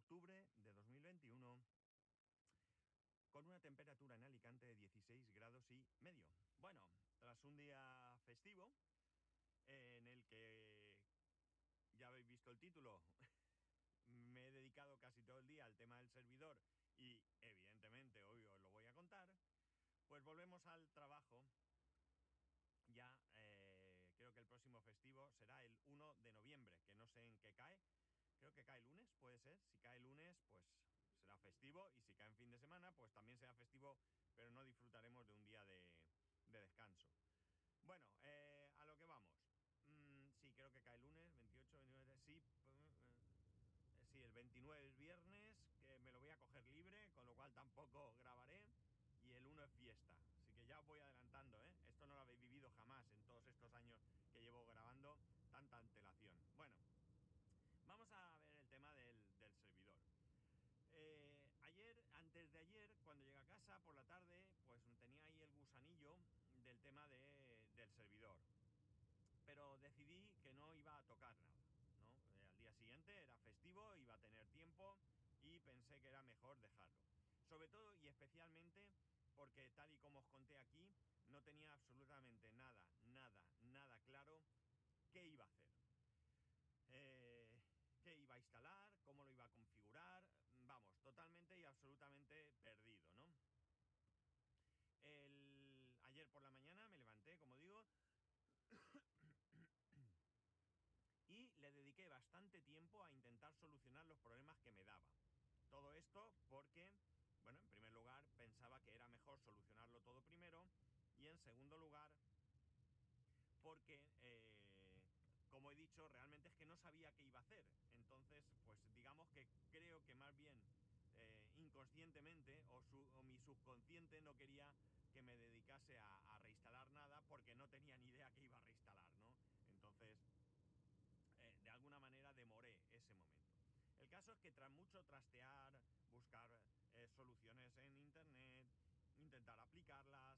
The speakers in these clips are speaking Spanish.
octubre de 2021 con una temperatura en Alicante de 16 grados y medio. Bueno, tras un día festivo en el que ya habéis visto el título, me he dedicado casi todo el día al tema del servidor y evidentemente hoy os lo voy a contar, pues volvemos al trabajo. Ya eh, creo que el próximo festivo será el 1 de noviembre, que no sé en qué cae. Creo que cae lunes, puede ser. Si cae lunes, pues será festivo y si cae en fin de semana, pues también será festivo, pero no disfrutaremos de un día de, de descanso. Bueno, eh, a lo que vamos. Mm, sí, creo que cae lunes, 28, 29, sí. eh, sí, el 29 es viernes, que me lo voy a coger libre, con lo cual tampoco grabaré. Y el 1 es fiesta. Así que ya os voy adelantando, ¿eh? Esto no lo habéis vivido jamás en todos estos años que llevo grabando tanta antelación. Bueno, vamos a ver el tema del, del servidor. Eh, ayer, antes de ayer, cuando llegué a casa por la tarde, pues tenía ahí el gusanillo del tema de- del servidor. Pero decidí que no iba a tocar nada. ¿no? Eh, al día siguiente era festivo, iba a tener tiempo y pensé que era mejor dejarlo. Sobre todo y especialmente porque tal y como os conté aquí, no tenía absolutamente nada, nada, nada claro qué iba a hacer. Eh, qué iba a instalar, cómo lo iba a configurar, vamos, totalmente y absolutamente perdido, ¿no? Ayer por la mañana me levanté, como digo, y le dediqué bastante tiempo a intentar solucionar los problemas que me daba. Todo esto porque, bueno, en primer lugar pensaba que era mejor solucionarlo todo primero y en segundo lugar porque, eh, como he dicho, realmente es que no sabía qué iba a hacer. Entonces, pues digamos que creo que más bien eh, inconscientemente o, su- o mi subconsciente no quería que me dedicase a, a reinstalar nada porque no tenía ni idea que iba a reinstalar, ¿no? Entonces, eh, de alguna manera demoré ese momento. El que tras mucho trastear, buscar eh, soluciones en internet, intentar aplicarlas,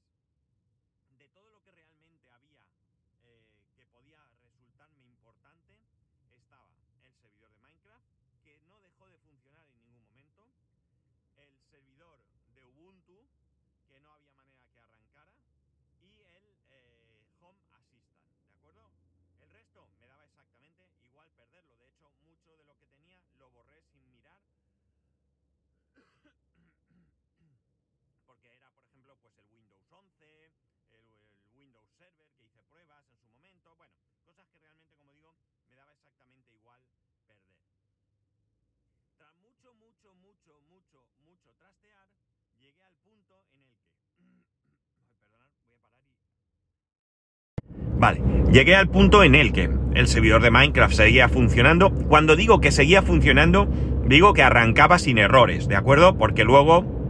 de todo lo que realmente había eh, que podía resultarme importante, estaba el servidor de Minecraft, que no dejó de funcionar en ningún momento, el servidor de Ubuntu, que no había manera que arrancara, y el eh, Home Assistant, ¿de acuerdo? El resto me daba exactamente igual perderlo. De hecho, mucho de lo que tenía lo borré sin mirar. Porque era, por ejemplo, pues el Windows 11, el, Windows Server que hice pruebas en su momento. Bueno, cosas que realmente, como digo, me daba exactamente igual perder. Tras mucho, mucho, mucho, mucho, mucho trastear, llegué al punto en el que... Perdonad, voy a parar y... Vale, llegué al punto en el que el servidor de Minecraft seguía funcionando. Cuando digo que seguía funcionando, digo que arrancaba sin errores, ¿de acuerdo? Porque luego,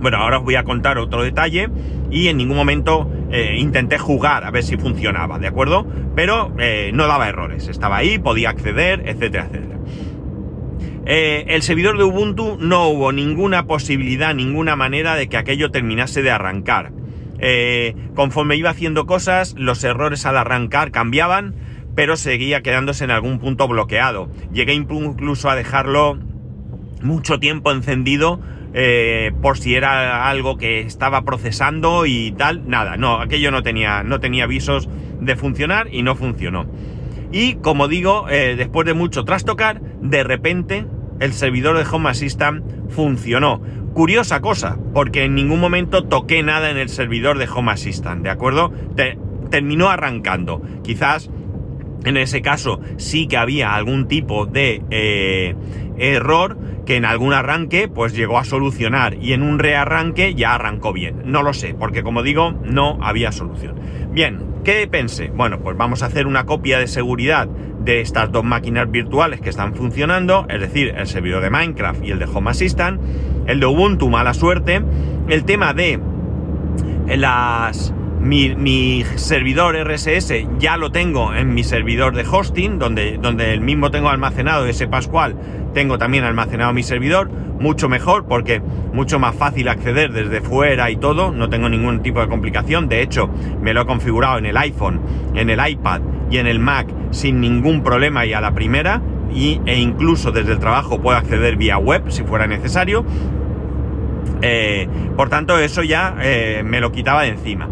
bueno, ahora os voy a contar otro detalle y en ningún momento eh, intenté jugar a ver si funcionaba, ¿de acuerdo? Pero eh, no daba errores, estaba ahí, podía acceder, etcétera, etcétera. Eh, el servidor de Ubuntu no hubo ninguna posibilidad, ninguna manera de que aquello terminase de arrancar. Conforme iba haciendo cosas, los errores al arrancar cambiaban, pero seguía quedándose en algún punto bloqueado. Llegué incluso a dejarlo mucho tiempo encendido eh, por si era algo que estaba procesando y tal. Nada, no, aquello no tenía, no tenía avisos de funcionar y no funcionó. Y como digo, eh, después de mucho trastocar, de repente el servidor de Home Assistant funcionó. Curiosa cosa, porque en ningún momento toqué nada en el servidor de Home Assistant, ¿de acuerdo? Te- terminó arrancando. Quizás en ese caso sí que había algún tipo de eh, error que en algún arranque pues llegó a solucionar y en un rearranque ya arrancó bien. No lo sé, porque como digo, no había solución. Bien, ¿qué pensé? Bueno, pues vamos a hacer una copia de seguridad de estas dos máquinas virtuales que están funcionando, es decir, el servidor de Minecraft y el de Home Assistant, el de Ubuntu, mala suerte, el tema de las mi, servidor RSS ya lo tengo en mi servidor de hosting, donde, donde el mismo tengo almacenado ese Pascual, tengo también almacenado mi servidor, mucho mejor porque mucho más fácil acceder desde fuera y todo, no tengo ningún tipo de complicación, de hecho me lo he configurado en el iPhone, en el iPad y en el Mac sin ningún problema y a la primera, y, e incluso desde el trabajo puedo acceder vía web si fuera necesario. Eh, por tanto, eso ya eh, me lo quitaba de encima.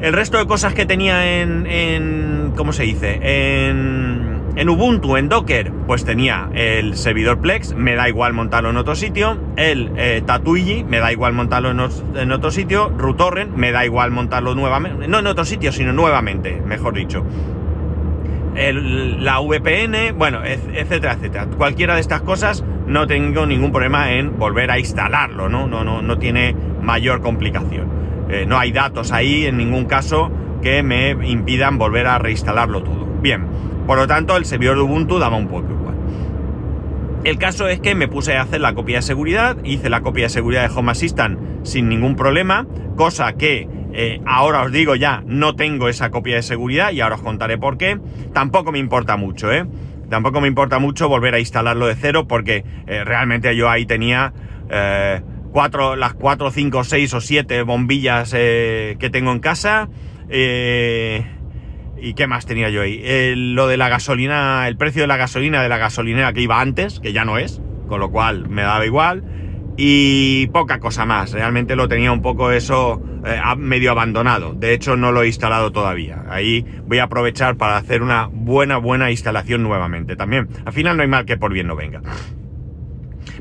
El resto de cosas que tenía en, en ¿cómo se dice? En, en, Ubuntu, en Docker, pues tenía el servidor Plex, me da igual montarlo en otro sitio, el eh, Tatuigi, me da igual montarlo en, otro sitio, RuTorrent, me da igual montarlo nuevamente, no en otro sitio, sino nuevamente, mejor dicho. la VPN, bueno, etcétera, etcétera. Cualquiera de estas cosas no tengo ningún problema en volver a instalarlo, ¿no? No, no, no tiene mayor complicación. Eh, no hay datos ahí en ningún caso que me impidan volver a reinstalarlo todo. Bien, por lo tanto el servidor de Ubuntu daba un poco igual. El caso es que me puse a hacer la copia de seguridad, hice la copia de seguridad de Home Assistant sin ningún problema, cosa que eh, ahora os digo ya, no tengo esa copia de seguridad y ahora os contaré por qué. Tampoco me importa mucho, ¿eh? Tampoco me importa mucho volver a instalarlo de cero porque eh, realmente yo ahí tenía las 4, 5, 6 o 7 bombillas eh, que tengo en casa. Eh, ¿Y qué más tenía yo ahí? lo de la gasolina, el precio de la gasolina de la gasolinera que iba antes, que ya no es, con lo cual me daba igual. Y poca cosa más, realmente lo tenía un poco eso eh, medio abandonado. De hecho, no lo he instalado todavía. Ahí voy a aprovechar para hacer una buena, buena instalación nuevamente. También, al final no hay mal que por bien no venga.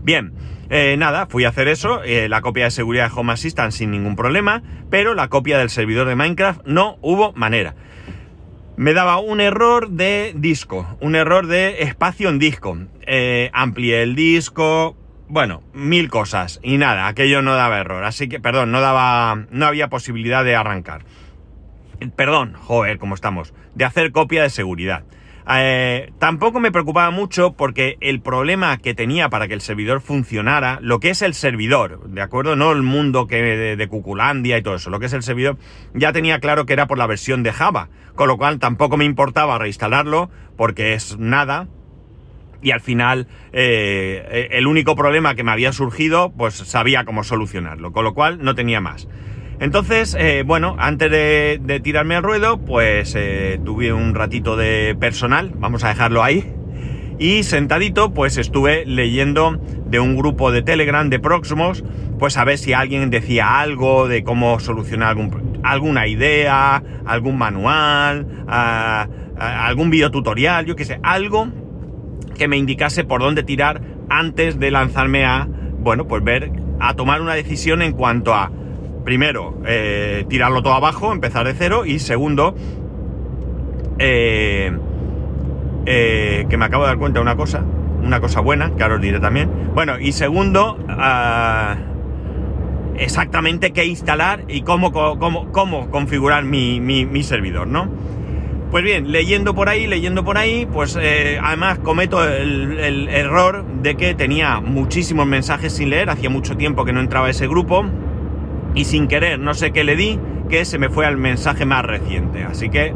Bien, eh, nada, fui a hacer eso, eh, la copia de seguridad de Home Assistant sin ningún problema, pero la copia del servidor de Minecraft no hubo manera. Me daba un error de disco, un error de espacio en disco. Eh, amplié el disco, bueno, mil cosas y nada, aquello no daba error, así que, perdón, no daba, no había posibilidad de arrancar. Perdón, joder, cómo estamos, de hacer copia de seguridad. Eh, tampoco me preocupaba mucho porque el problema que tenía para que el servidor funcionara, lo que es el servidor, ¿de acuerdo? No el mundo que de, Cuculandia y todo eso, lo que es el servidor, ya tenía claro que era por la versión de Java, con lo cual tampoco me importaba reinstalarlo porque es nada, y al final eh, el único problema que me había surgido, pues sabía cómo solucionarlo, con lo cual no tenía más. Entonces, eh, bueno, antes de, tirarme al ruedo, pues eh, tuve un ratito de personal, vamos a dejarlo ahí. Y sentadito, pues estuve leyendo de un grupo de Telegram de Proxmos, pues a ver si alguien decía algo de cómo solucionar algún, alguna idea, algún manual, algún videotutorial, yo qué sé, algo que me indicase por dónde tirar antes de lanzarme a, bueno, pues ver, a tomar una decisión en cuanto a primero, eh, tirarlo todo abajo, empezar de cero, y segundo, eh, eh, que me acabo de dar cuenta de una cosa, una cosa buena, que ahora os diré también. Bueno, y segundo, ah, exactamente qué instalar y cómo, cómo, cómo configurar mi, mi, servidor, ¿no? Pues bien, leyendo por ahí, leyendo por ahí, pues además cometo el, el, error de que tenía muchísimos mensajes sin leer, hacía mucho tiempo que no entraba ese grupo, y sin querer, no sé qué le di, que se me fue al mensaje más reciente. Así que,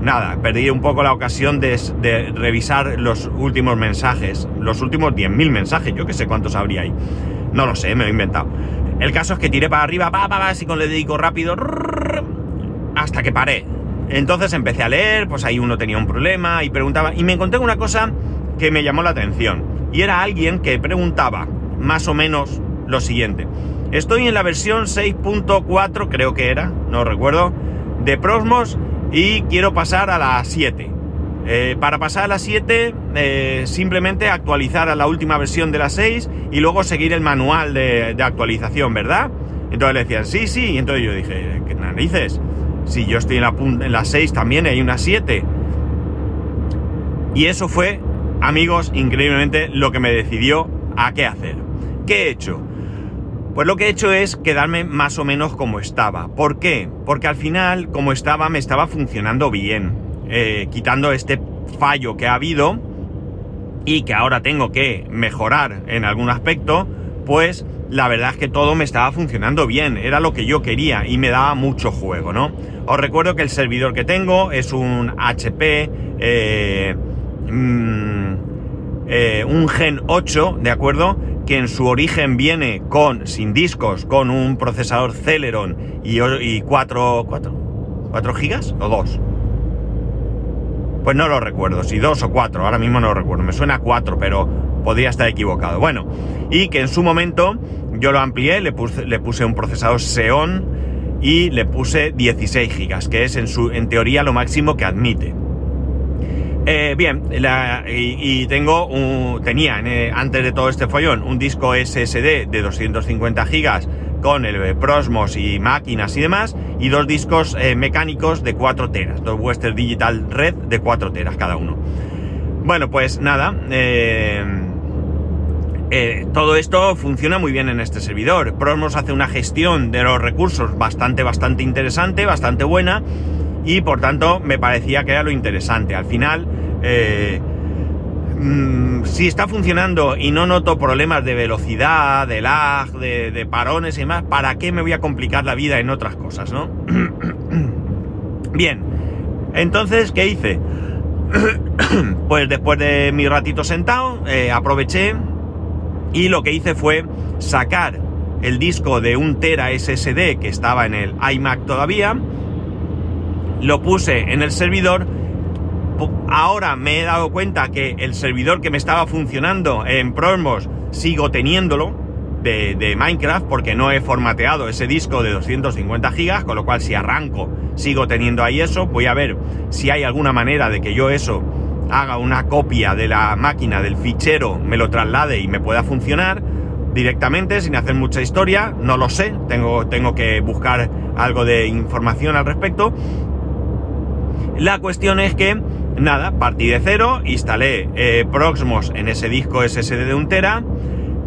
nada, perdí un poco la ocasión de, revisar los últimos mensajes, los últimos 10.000 mensajes, yo que sé cuántos habría ahí. No lo sé, me lo he inventado. El caso es que tiré para arriba, pa, pa, así con el dedico rápido, hasta que paré. Entonces empecé a leer, pues ahí uno tenía un problema y preguntaba, y me encontré una cosa que me llamó la atención. Y era alguien que preguntaba más o menos lo siguiente. Estoy en la versión 6.4, creo que era, no recuerdo, de Prosmos y quiero pasar a la 7. Eh, para pasar a la 7, eh, simplemente actualizar a la última versión de la 6 y luego seguir el manual de, actualización, ¿verdad? Entonces le decían, sí, sí, y entonces yo dije, ¿qué narices? Si yo estoy en la, en la 6 también hay una 7. Y eso fue, amigos, increíblemente lo que me decidió a qué hacer. ¿Qué he hecho? Pues lo que he hecho es quedarme más o menos como estaba. ¿Por qué? Porque al final, como estaba, me estaba funcionando bien. Eh, quitando este fallo que ha habido y que ahora tengo que mejorar en algún aspecto, pues la verdad es que todo me estaba funcionando bien, era lo que yo quería y me daba mucho juego, ¿no? Os recuerdo que el servidor que tengo es un HP, eh, mm, eh, un Gen 8, ¿de acuerdo? Que en su origen viene con, sin discos, con un procesador Celeron y, y 4, 4, 4 gigas o 2. Pues no lo recuerdo, si dos o cuatro, ahora mismo no lo recuerdo, me suena cuatro, pero podría estar equivocado. Bueno, y que en su momento yo lo amplié, le puse, le puse un procesador Xeon y le puse 16 GB, que es en, su, en teoría lo máximo que admite. Eh, bien, y, tengo un, tenía eh, antes de todo este follón un disco SSD de 250 GB con el Prosmos y máquinas y demás, y dos discos eh, mecánicos de 4 teras, dos Western Digital Red de 4 teras cada uno. Bueno, pues nada, todo esto funciona muy bien en este servidor. Prosmos hace una gestión de los recursos bastante, bastante interesante, bastante buena y por tanto me parecía que era lo interesante. Al final, eh, mm, si está funcionando y no noto problemas de velocidad, de lag, de, parones y demás, ¿para qué me voy a complicar la vida en otras cosas, no? Bien, entonces, ¿qué hice? pues después de mi ratito sentado, eh, aproveché y lo que hice fue sacar el disco de un tera SSD que estaba en el iMac todavía, lo puse en el servidor. Ahora me he dado cuenta que el servidor que me estaba funcionando en Prosmos sigo teniéndolo de, Minecraft porque no he formateado ese disco de 250 gigas, con lo cual si arranco sigo teniendo ahí eso. Voy a ver si hay alguna manera de que yo eso haga una copia de la máquina del fichero, me lo traslade y me pueda funcionar directamente sin hacer mucha historia. No lo sé, tengo, tengo que buscar algo de información al respecto. La cuestión es que, nada, partí de cero, instalé eh, Proxmos en ese disco SSD de un tera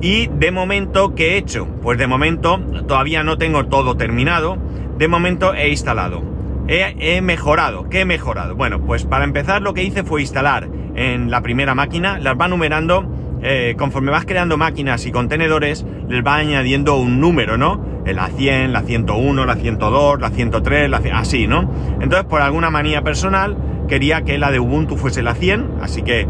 y de momento, ¿qué he hecho? Pues de momento todavía no tengo todo terminado, de momento he instalado. He, mejorado, ¿qué he mejorado? Bueno, pues para empezar lo que hice fue instalar en la primera máquina, las va numerando, eh, conforme vas creando máquinas y contenedores, les va añadiendo un número, ¿no? La 100, la 101, la 102, la 103, la así, ¿no? Entonces, por alguna manía personal, quería que la de Ubuntu fuese la 100, así que,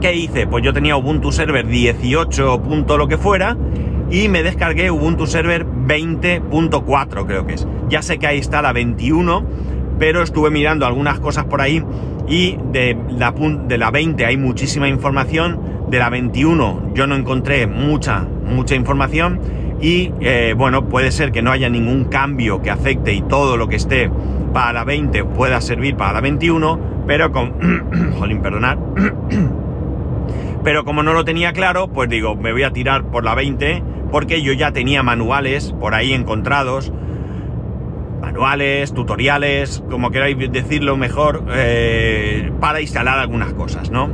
¿qué hice? Pues yo tenía Ubuntu Server 18. lo que fuera, y me descargué Ubuntu Server 20.4, creo que es. Ya sé que ahí está la 21, pero estuve mirando algunas cosas por ahí y de la, de la 20 hay muchísima información, de la 21 yo no encontré mucha, mucha información y eh, bueno, puede ser que no haya ningún cambio que afecte y todo lo que esté para la 20 pueda servir para la 21, pero con... Jolín, perdonad. pero como no lo tenía claro, pues digo, me voy a tirar por la 20 porque yo ya tenía manuales por ahí encontrados. Manuales, tutoriales, como queráis decirlo mejor, eh, para instalar algunas cosas, ¿no?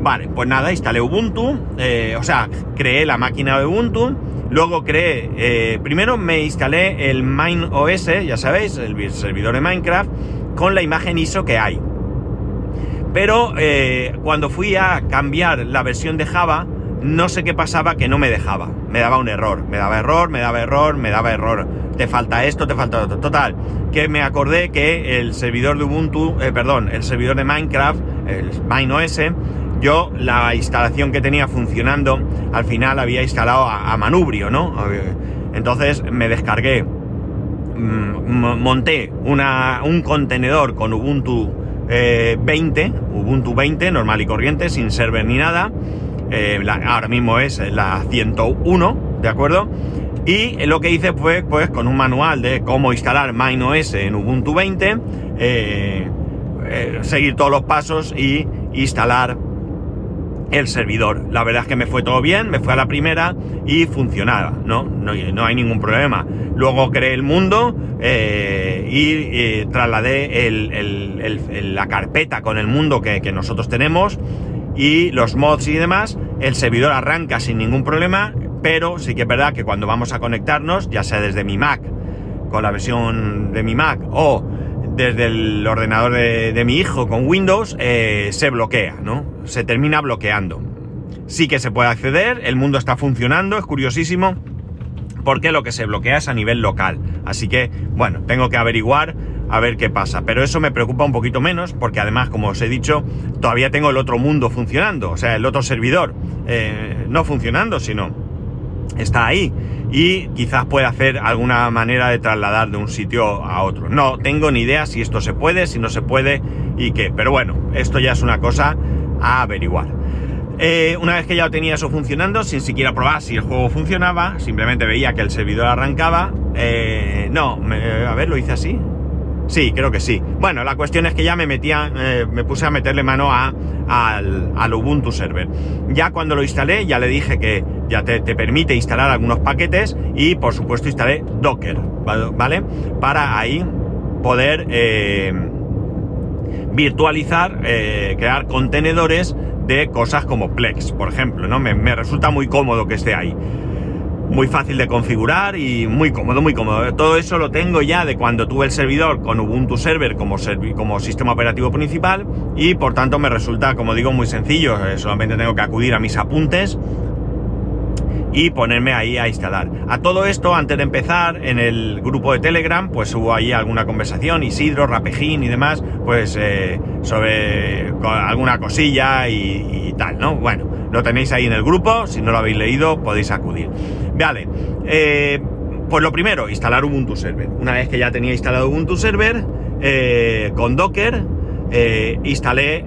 Vale, pues nada, instalé Ubuntu, eh, o sea, creé la máquina de Ubuntu Luego creé, eh, primero me instalé el MineOS, ya sabéis, el servidor de Minecraft, con la imagen ISO que hay. Pero eh, cuando fui a cambiar la versión de Java, no sé qué pasaba que no me dejaba. Me daba un error, me daba error, me daba error, me daba error. Te falta esto, te falta otro. Total, que me acordé que el servidor de Ubuntu, eh, perdón, el servidor de Minecraft, el MineOS, yo la instalación que tenía funcionando, al final había instalado a, manubrio, ¿no? Entonces me descargué, mm, monté un contenedor con Ubuntu 20, eh, Ubuntu 20, normal y corriente, sin server ni nada. Eh, ahora mismo es la 101, ¿de acuerdo? Y lo que hice fue, pues, con un manual de cómo instalar MineOS en Ubuntu 20, eh, seguir todos los pasos y instalar el servidor. La verdad es que me fue todo bien, me fue a la primera y funcionaba, ¿no? No, hay ningún problema. Luego creé el mundo eh, y trasladé la carpeta con el mundo que, que nosotros tenemos y los mods y demás. El servidor arranca sin ningún problema, pero sí que es verdad que cuando vamos a conectarnos, ya sea desde mi Mac, con la versión de mi Mac o desde el ordenador de, mi hijo con Windows eh, se bloquea, ¿no? Se termina bloqueando. Sí que se puede acceder, el mundo está funcionando, es curiosísimo, porque lo que se bloquea es a nivel local. Así que, bueno, tengo que averiguar a ver qué pasa. Pero eso me preocupa un poquito menos, porque además, como os he dicho, todavía tengo el otro mundo funcionando, o sea, el otro servidor, eh, no funcionando, sino está ahí y quizás pueda hacer alguna manera de trasladar de un sitio a otro. No tengo ni idea si esto se puede, si no se puede y qué, pero bueno, esto ya es una cosa a averiguar. Eh, una vez que ya lo tenía eso funcionando, sin siquiera probar si el juego funcionaba, simplemente veía que el servidor arrancaba. Eh, no, a ver, lo hice así. Sí, creo que sí. Bueno, la cuestión es que ya me metía, eh, me puse a meterle mano a, al, Ubuntu Server. Ya cuando lo instalé, ya le dije que ya te, permite instalar algunos paquetes y por supuesto instalé Docker, ¿vale? Para ahí poder eh, virtualizar, eh, crear contenedores de cosas como Plex, por ejemplo, ¿no? me resulta muy cómodo que esté ahí muy fácil de configurar y muy cómodo, muy cómodo. Todo eso lo tengo ya de cuando tuve el servidor con Ubuntu Server como, como sistema operativo principal y por tanto me resulta, como digo, muy sencillo. Eh, solamente tengo que acudir a mis apuntes y ponerme ahí a instalar. A todo esto, antes de empezar, en el grupo de Telegram, pues hubo ahí alguna conversación, Isidro, Rapejín y demás, pues eh, sobre alguna cosilla y, tal, ¿no? Bueno, lo tenéis ahí en el grupo, si no lo habéis leído podéis acudir. Vale, eh, pues lo primero, instalar Ubuntu Server. Una vez que ya tenía instalado Ubuntu Server, eh, con Docker, instalé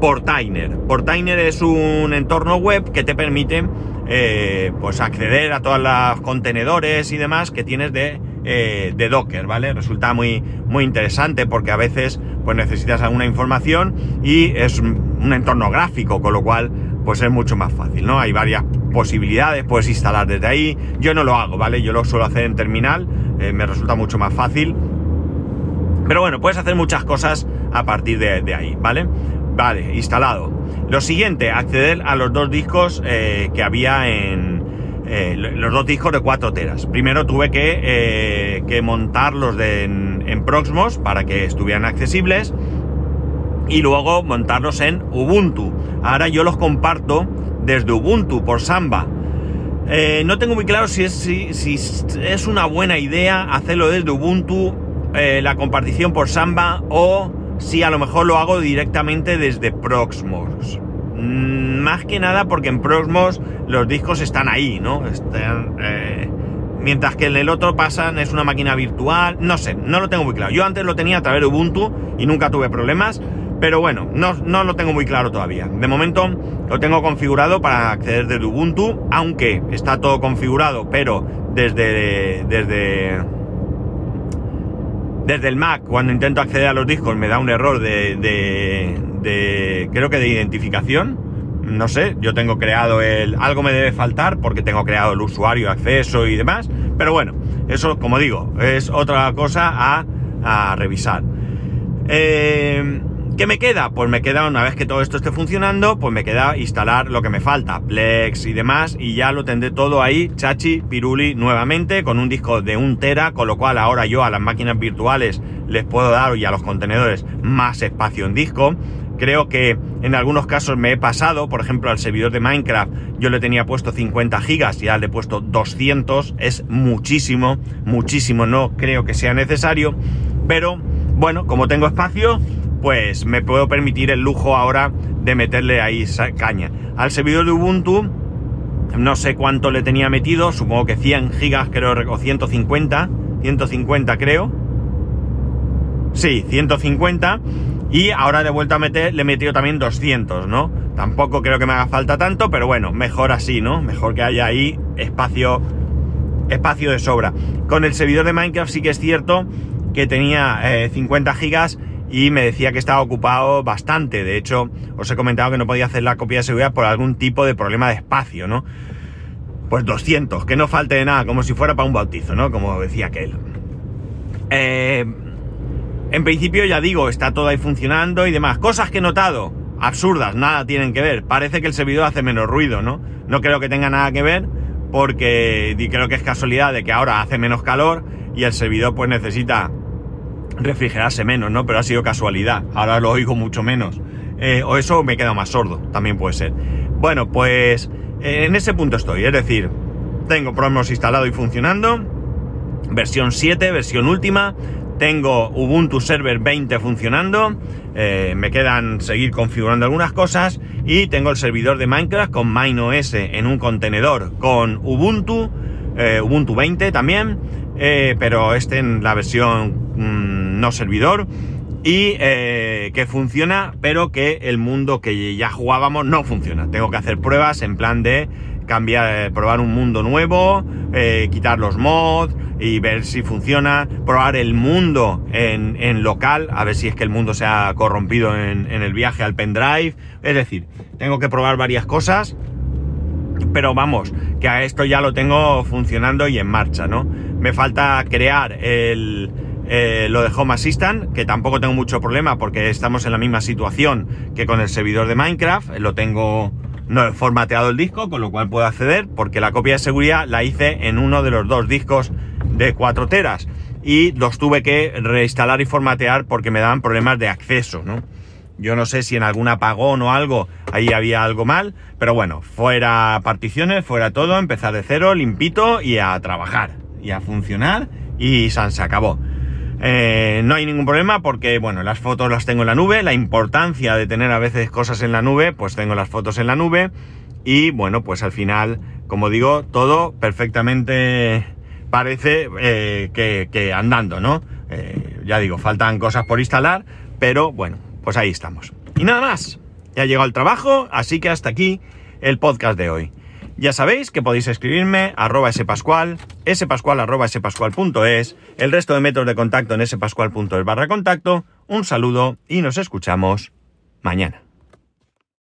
Portainer. Portainer es un entorno web que te permite eh, pues acceder a todos los contenedores y demás que tienes de, eh, de, Docker, ¿vale? Resulta muy, muy interesante porque a veces pues necesitas alguna información y es un entorno gráfico, con lo cual pues es mucho más fácil, ¿no? Hay varias posibilidades, puedes instalar desde ahí. Yo no lo hago, ¿vale? Yo lo suelo hacer en terminal, eh, me resulta mucho más fácil. Pero bueno, puedes hacer muchas cosas a partir de, de ahí, ¿vale? Vale, instalado. Lo siguiente, acceder a los dos discos eh, que había en... Eh, los dos discos de 4 teras. Primero tuve que, eh, que montarlos en, en, Proxmos para que estuvieran accesibles y luego montarlos en Ubuntu. Ahora yo los comparto desde Ubuntu por Samba. no tengo muy claro si es, si, si es una buena idea hacerlo desde Ubuntu, la compartición por Samba o si a lo mejor lo hago directamente desde Proxmos. Mm, más que nada porque en Proxmos los discos están ahí, ¿no? Eh, mientras que en el otro pasan, es una máquina virtual, no sé, no lo tengo muy claro. Yo antes lo tenía a través de Ubuntu y nunca tuve problemas, pero bueno, no, no lo tengo muy claro todavía. De momento lo tengo configurado para acceder desde Ubuntu, aunque está todo configurado, pero desde, desde desde el Mac, cuando intento acceder a los discos, me da un error de, de, creo que de identificación. No sé, yo tengo creado el... Algo me debe faltar porque tengo creado el usuario, acceso y demás. Pero bueno, eso, como digo, es otra cosa a, a revisar. Eh, ¿Qué me queda? Pues me queda, una vez que todo esto esté funcionando, pues me queda instalar lo que me falta, Plex y demás, y ya lo tendré todo ahí, chachi, piruli, nuevamente, con un disco de un tera, con lo cual ahora yo a las máquinas virtuales les puedo dar y a los contenedores más espacio en disco. Creo que en algunos casos me he pasado, por ejemplo al servidor de Minecraft yo le tenía puesto 50 gigas y ya le he puesto 200, es muchísimo, muchísimo, no creo que sea necesario, pero bueno, como tengo espacio, pues me puedo permitir el lujo ahora de meterle ahí caña. Al servidor de Ubuntu, no sé cuánto le tenía metido, supongo que 100 gigas creo, o 150, 150 creo. Sí, 150. Y ahora de vuelta a meter, le he metido también 200, ¿no? Tampoco creo que me haga falta tanto, pero bueno, mejor así, ¿no? Mejor que haya ahí espacio, espacio de sobra. Con el servidor de Minecraft sí que es cierto que tenía 50 eh, gigas y me decía que estaba ocupado bastante. De hecho, os he comentado que no podía hacer la copia de seguridad por algún tipo de problema de espacio, ¿no? Pues 200, que no falte de nada, como si fuera para un bautizo, ¿no? Como decía aquel. Eh, en principio, ya digo, está todo ahí funcionando y demás. Cosas que he notado, absurdas, nada tienen que ver. Parece que el servidor hace menos ruido, ¿no? No creo que tenga nada que ver, porque creo que es casualidad de que ahora hace menos calor y el servidor pues necesita refrigerarse menos, ¿no? Pero ha sido casualidad. Ahora lo oigo mucho menos. Eh, o eso me queda más sordo, también puede ser. Bueno, pues eh, en ese punto estoy. Es decir, tengo Promos instalado y funcionando. Versión 7, versión última. tengo Ubuntu Server 20 funcionando, eh, me quedan seguir configurando algunas cosas y tengo el servidor de Minecraft con MineOS en un contenedor con Ubuntu, Ubuntu 20 también, pero este en la versión mm, no servidor y que funciona, pero que el mundo que ya jugábamos no funciona. Tengo que hacer pruebas en plan de cambiar, probar un mundo nuevo, quitar los mods, y ver si funciona, probar el mundo en, local, a ver si es que el mundo se ha corrompido en, el viaje al pendrive. Es decir, tengo que probar varias cosas, pero vamos, que a esto ya lo tengo funcionando y en marcha, ¿no? Me falta crear el, eh, lo de Home Assistant, que tampoco tengo mucho problema porque estamos en la misma situación que con el servidor de Minecraft, lo tengo no he formateado el disco, con lo cual puedo acceder, porque la copia de seguridad la hice en uno de los dos discos de 4 teras y los tuve que reinstalar y formatear porque me daban problemas de acceso, ¿no? Yo no sé si en algún apagón o algo ahí había algo mal, pero bueno, fuera particiones, fuera todo, empezar de cero, limpito y a trabajar y a funcionar y se acabó. Eh, no hay ningún problema porque, bueno, las fotos las tengo en la nube, la importancia de tener a veces cosas en la nube, pues tengo las fotos en la nube y, bueno, pues al final, como digo, todo perfectamente parece eh, que, andando, ¿no? Eh, ya digo, faltan cosas por instalar, pero bueno, pues ahí estamos. Y nada más, ya llegó el trabajo, así que hasta aquí el podcast de hoy. Ya sabéis que podéis escribirme arroba spascual, spascual arroba spascual.es, el resto de métodos de contacto en spascual.es barra contacto. Un saludo y nos escuchamos mañana.